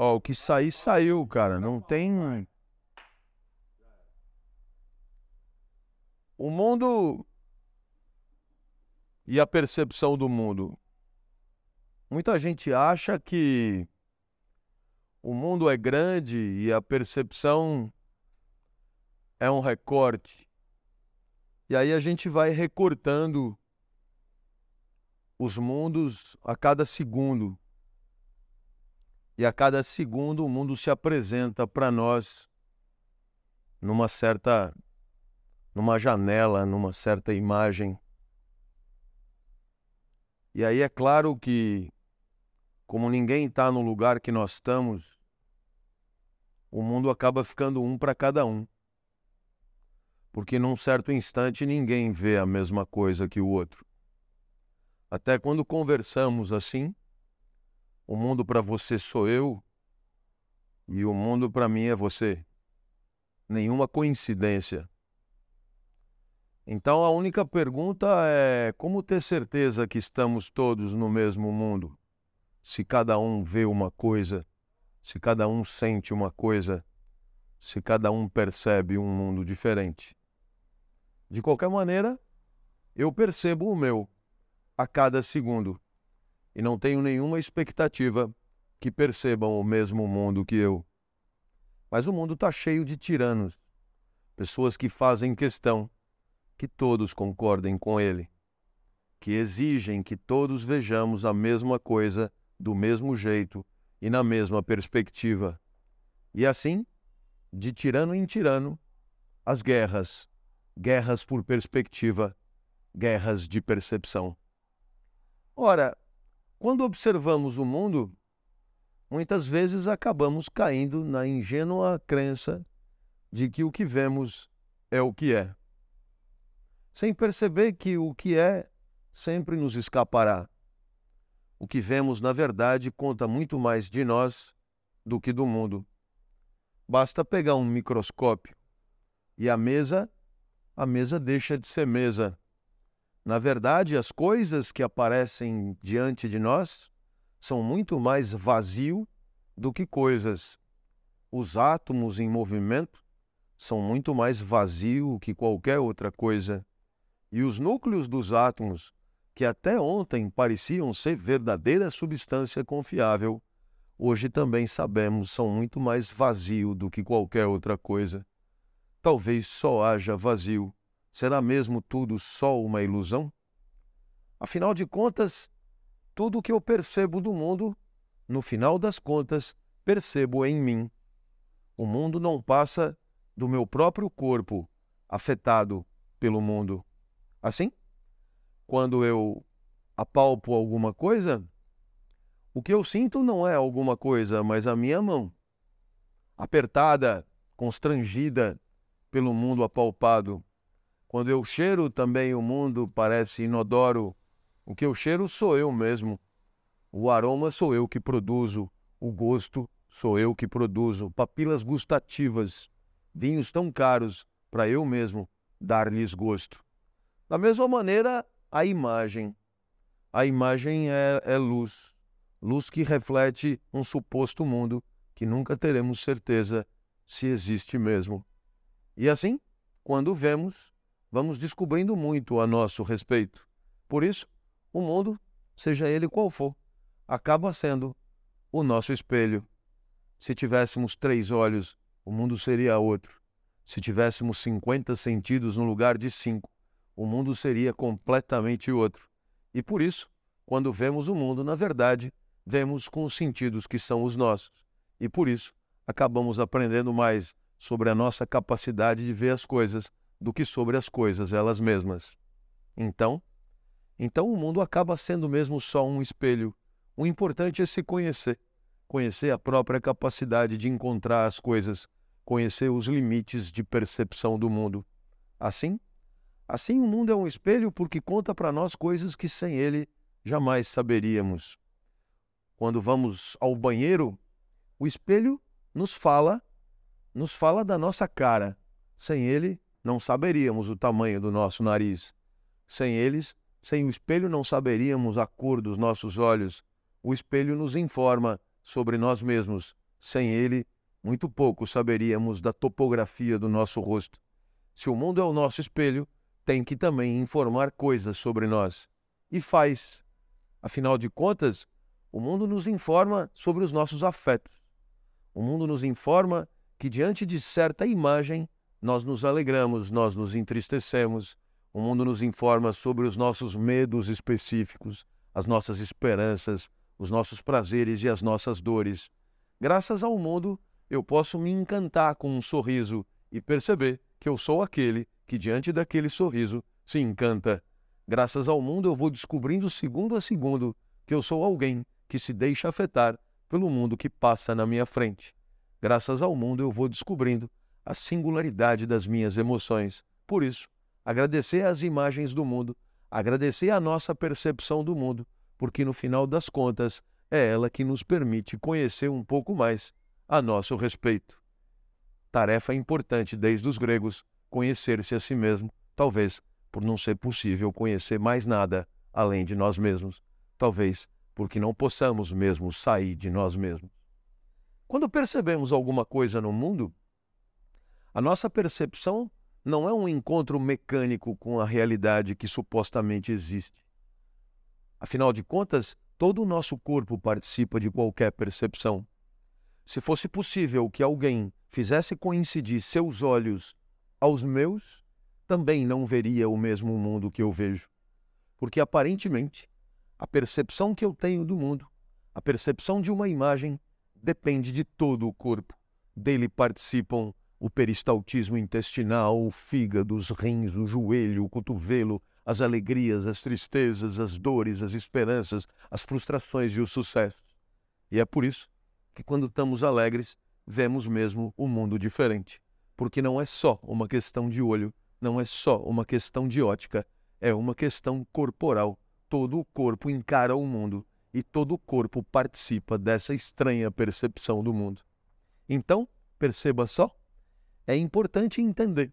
Ó, o que sair, saiu, cara. Não tem. O mundo e a percepção do mundo. Muita gente acha que o mundo é grande e a percepção é um recorte. E aí a gente vai recortando os mundos a cada segundo. E a cada segundo o mundo se apresenta para nós numa certa numa janela, numa certa imagem. E aí é claro que como ninguém está no lugar que nós estamos, o mundo acaba ficando um para cada um. Porque num certo instante ninguém vê a mesma coisa que o outro. Até quando conversamos assim, o mundo para você sou eu e o mundo para mim é você. Nenhuma coincidência. Então a única pergunta é como ter certeza que estamos todos no mesmo mundo? Se cada um vê uma coisa, se cada um sente uma coisa, se cada um percebe um mundo diferente. De qualquer maneira, eu percebo o meu a cada segundo e não tenho nenhuma expectativa que percebam o mesmo mundo que eu. Mas o mundo está cheio de tiranos, pessoas que fazem questão que todos concordem com ele, que exigem que todos vejamos a mesma coisa do mesmo jeito e na mesma perspectiva. E assim, de tirano em tirano, as guerras, guerras por perspectiva, guerras de percepção. Ora, quando observamos o mundo, muitas vezes acabamos caindo na ingênua crença de que o que vemos é o que é, sem perceber que o que é sempre nos escapará. O que vemos, na verdade, conta muito mais de nós do que do mundo. Basta pegar um microscópio e a mesa, a mesa deixa de ser mesa na verdade, as coisas que aparecem diante de nós são muito mais vazio do que coisas. Os átomos em movimento são muito mais vazio que qualquer outra coisa. E os núcleos dos átomos, que até ontem pareciam ser verdadeira substância confiável, hoje também sabemos são muito mais vazio do que qualquer outra coisa. Talvez só haja vazio Será mesmo tudo só uma ilusão? Afinal de contas, tudo o que eu percebo do mundo, no final das contas, percebo em mim. O mundo não passa do meu próprio corpo, afetado pelo mundo. Assim, quando eu apalpo alguma coisa, o que eu sinto não é alguma coisa, mas a minha mão, apertada, constrangida pelo mundo apalpado. Quando eu cheiro também o mundo parece inodoro. O que eu cheiro sou eu mesmo. O aroma sou eu que produzo. O gosto sou eu que produzo. Papilas gustativas. Vinhos tão caros para eu mesmo dar-lhes gosto. Da mesma maneira, a imagem. A imagem é, é luz. Luz que reflete um suposto mundo que nunca teremos certeza se existe mesmo. E assim, quando vemos, vamos descobrindo muito a nosso respeito. Por isso, o mundo, seja ele qual for, acaba sendo o nosso espelho. Se tivéssemos três olhos, o mundo seria outro. Se tivéssemos 50 sentidos no lugar de cinco, o mundo seria completamente outro. E por isso, quando vemos o mundo, na verdade, vemos com os sentidos que são os nossos. E por isso, acabamos aprendendo mais sobre a nossa capacidade de ver as coisas do que sobre as coisas elas mesmas. Então, então o mundo acaba sendo mesmo só um espelho. O importante é se conhecer, conhecer a própria capacidade de encontrar as coisas, conhecer os limites de percepção do mundo. Assim, assim o mundo é um espelho porque conta para nós coisas que sem ele jamais saberíamos. Quando vamos ao banheiro, o espelho nos fala, nos fala da nossa cara. Sem ele, não saberíamos o tamanho do nosso nariz. Sem eles, sem o espelho, não saberíamos a cor dos nossos olhos. O espelho nos informa sobre nós mesmos Sem ele, muito pouco saberíamos da topografia do nosso rosto. Se o mundo é o nosso espelho, tem que também informar coisas sobre nós. E faz. Afinal de contas, o mundo nos informa sobre os nossos afetos. O mundo nos informa que, diante de certa imagem, nós nos alegramos, nós nos entristecemos. O mundo nos informa sobre os nossos medos específicos, as nossas esperanças, os nossos prazeres e as nossas dores. Graças ao mundo, eu posso me encantar com um sorriso e perceber que eu sou aquele que, diante daquele sorriso, se encanta. Graças ao mundo, eu vou descobrindo segundo a segundo que eu sou alguém que se deixa afetar pelo mundo que passa na minha frente. Graças ao mundo, eu vou descobrindo a singularidade das minhas emoções. Por isso, agradecer às imagens do mundo, agradecer à nossa percepção do mundo, porque no final das contas é ela que nos permite conhecer um pouco mais a nosso respeito. Tarefa importante desde os gregos, conhecer-se a si mesmo, talvez por não ser possível conhecer mais nada além de nós mesmos, talvez porque não possamos mesmo sair de nós mesmos. Quando percebemos alguma coisa no mundo, a nossa percepção não é um encontro mecânico com a realidade que supostamente existe. Afinal de contas, todo o nosso corpo participa de qualquer percepção. Se fosse possível que alguém fizesse coincidir seus olhos aos meus, também não veria o mesmo mundo que eu vejo. Porque aparentemente, a percepção que eu tenho do mundo, a percepção de uma imagem, depende de todo o corpo. Dele participam o peristaltismo intestinal, o fígado, os rins, o joelho, o cotovelo, as alegrias, as tristezas, as dores, as esperanças, as frustrações e os sucessos. E é por isso que, quando estamos alegres, vemos mesmo o um mundo diferente. Porque não é só uma questão de olho, não é só uma questão de ótica, é uma questão corporal. Todo o corpo encara o mundo e todo o corpo participa dessa estranha percepção do mundo. Então, perceba só é importante entender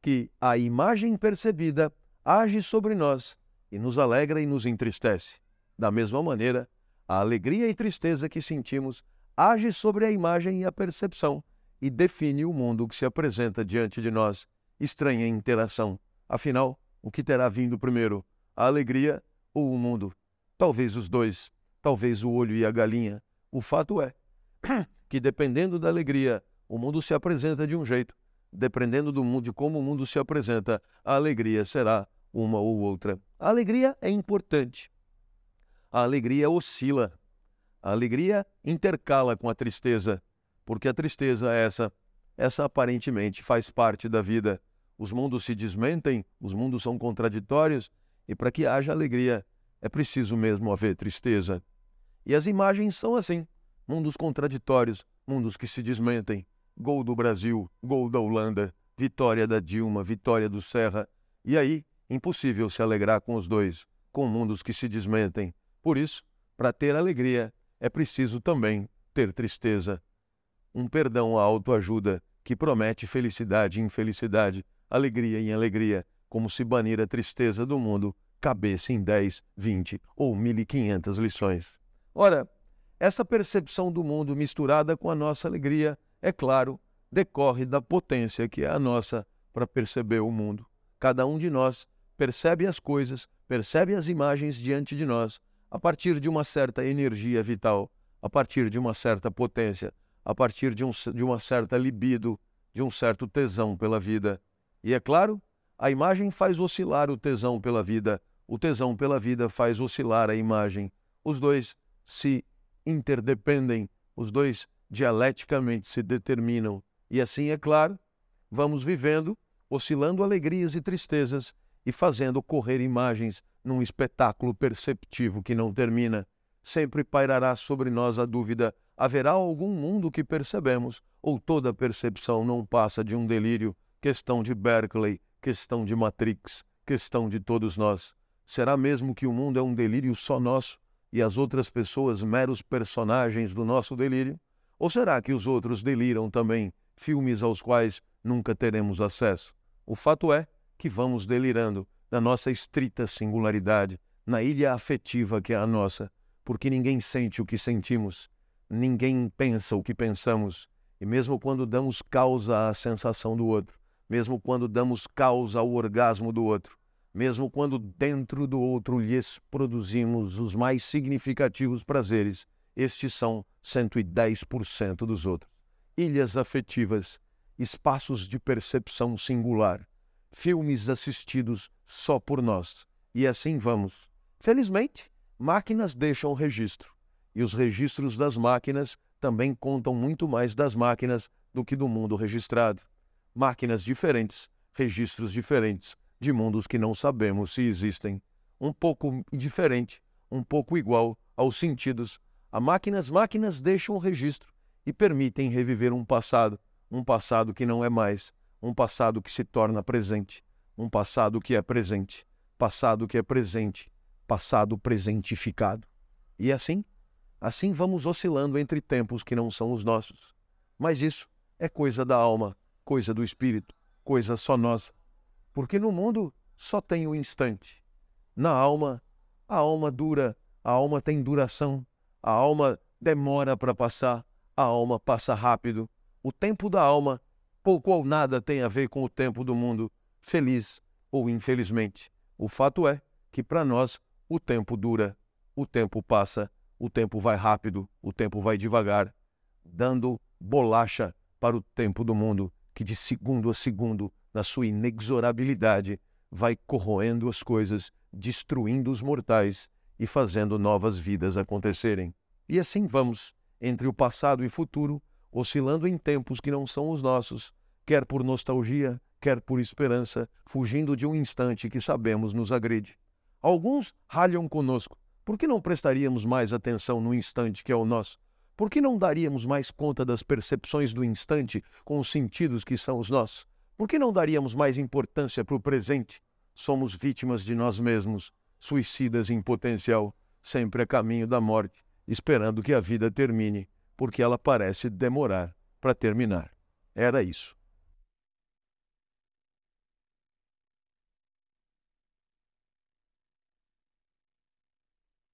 que a imagem percebida age sobre nós e nos alegra e nos entristece. Da mesma maneira, a alegria e tristeza que sentimos age sobre a imagem e a percepção e define o mundo que se apresenta diante de nós. Estranha interação. Afinal, o que terá vindo primeiro, a alegria ou o mundo? Talvez os dois, talvez o olho e a galinha. O fato é que, dependendo da alegria o mundo se apresenta de um jeito. Dependendo do mundo, de como o mundo se apresenta, a alegria será uma ou outra. A alegria é importante. A alegria oscila. A alegria intercala com a tristeza, porque a tristeza é essa, essa aparentemente faz parte da vida. Os mundos se desmentem, os mundos são contraditórios, e para que haja alegria é preciso mesmo haver tristeza. E as imagens são assim: mundos contraditórios, mundos que se desmentem, gol do Brasil, gol da Holanda, vitória da Dilma, vitória do Serra. E aí, impossível se alegrar com os dois, com mundos que se desmentem. Por isso, para ter alegria, é preciso também ter tristeza. Um perdão à autoajuda que promete felicidade em felicidade, alegria em alegria, como se banir a tristeza do mundo cabesse em 10, 20 ou 1500 lições. Ora, essa percepção do mundo misturada com a nossa alegria é claro, decorre da potência que é a nossa para perceber o mundo. Cada um de nós percebe as coisas, percebe as imagens diante de nós a partir de uma certa energia vital, a partir de uma certa potência, a partir de, um, de uma certa libido, de um certo tesão pela vida. E é claro, a imagem faz oscilar o tesão pela vida, o tesão pela vida faz oscilar a imagem. Os dois se interdependem, os dois dialeticamente se determinam. E assim, é claro, vamos vivendo, oscilando alegrias e tristezas e fazendo correr imagens num espetáculo perceptivo que não termina. Sempre pairará sobre nós a dúvida: haverá algum mundo que percebemos, ou toda percepção não passa de um delírio? Questão de Berkeley, questão de Matrix, questão de todos nós. Será mesmo que o mundo é um delírio só nosso e as outras pessoas meros personagens do nosso delírio? Ou será que os outros deliram também, filmes aos quais nunca teremos acesso? O fato é que vamos delirando na nossa estrita singularidade, na ilha afetiva que é a nossa, porque ninguém sente o que sentimos. ninguém pensa o que pensamos, e mesmo quando damos causa à sensação do outro, mesmo quando damos causa ao orgasmo do outro, mesmo quando dentro do outro lhes produzimos os mais significativos prazeres, estes são 110% dos outros. Ilhas afetivas, espaços de percepção singular, filmes assistidos só por nós. E assim vamos. Felizmente, máquinas deixam registro. E os registros das máquinas também contam muito mais das máquinas do que do mundo registrado. Máquinas diferentes, registros diferentes, de mundos que não sabemos se existem. Um pouco diferente, um pouco igual aos sentidos. A máquinas, máquinas deixam registro e permitem reviver um passado, um passado que não é mais, um passado que se torna presente, um passado que é presente, passado que é presente, passado presentificado. E assim, assim vamos oscilando entre tempos que não são os nossos. Mas isso é coisa da alma, coisa do espírito, coisa só nossa. Porque no mundo só tem o instante. Na alma, a alma dura, a alma tem duração, a alma demora para passar, a alma passa rápido. O tempo da alma pouco ou nada tem a ver com o tempo do mundo, feliz ou infelizmente. O fato é que para nós o tempo dura, o tempo passa, o tempo vai rápido, o tempo vai devagar, dando bolacha para o tempo do mundo, que de segundo a segundo, na sua inexorabilidade, vai corroendo as coisas, destruindo os mortais e fazendo novas vidas acontecerem. E assim vamos, entre o passado e futuro, oscilando em tempos que não são os nossos, quer por nostalgia, quer por esperança, fugindo de um instante que sabemos nos agride. Alguns ralham conosco. Por que não prestaríamos mais atenção no instante que é o nosso? Por que não daríamos mais conta das percepções do instante com os sentidos que são os nossos? Por que não daríamos mais importância para o presente? Somos vítimas de nós mesmos, suicidas em potencial, sempre a caminho da morte, esperando que a vida termine, porque ela parece demorar para terminar. Era isso.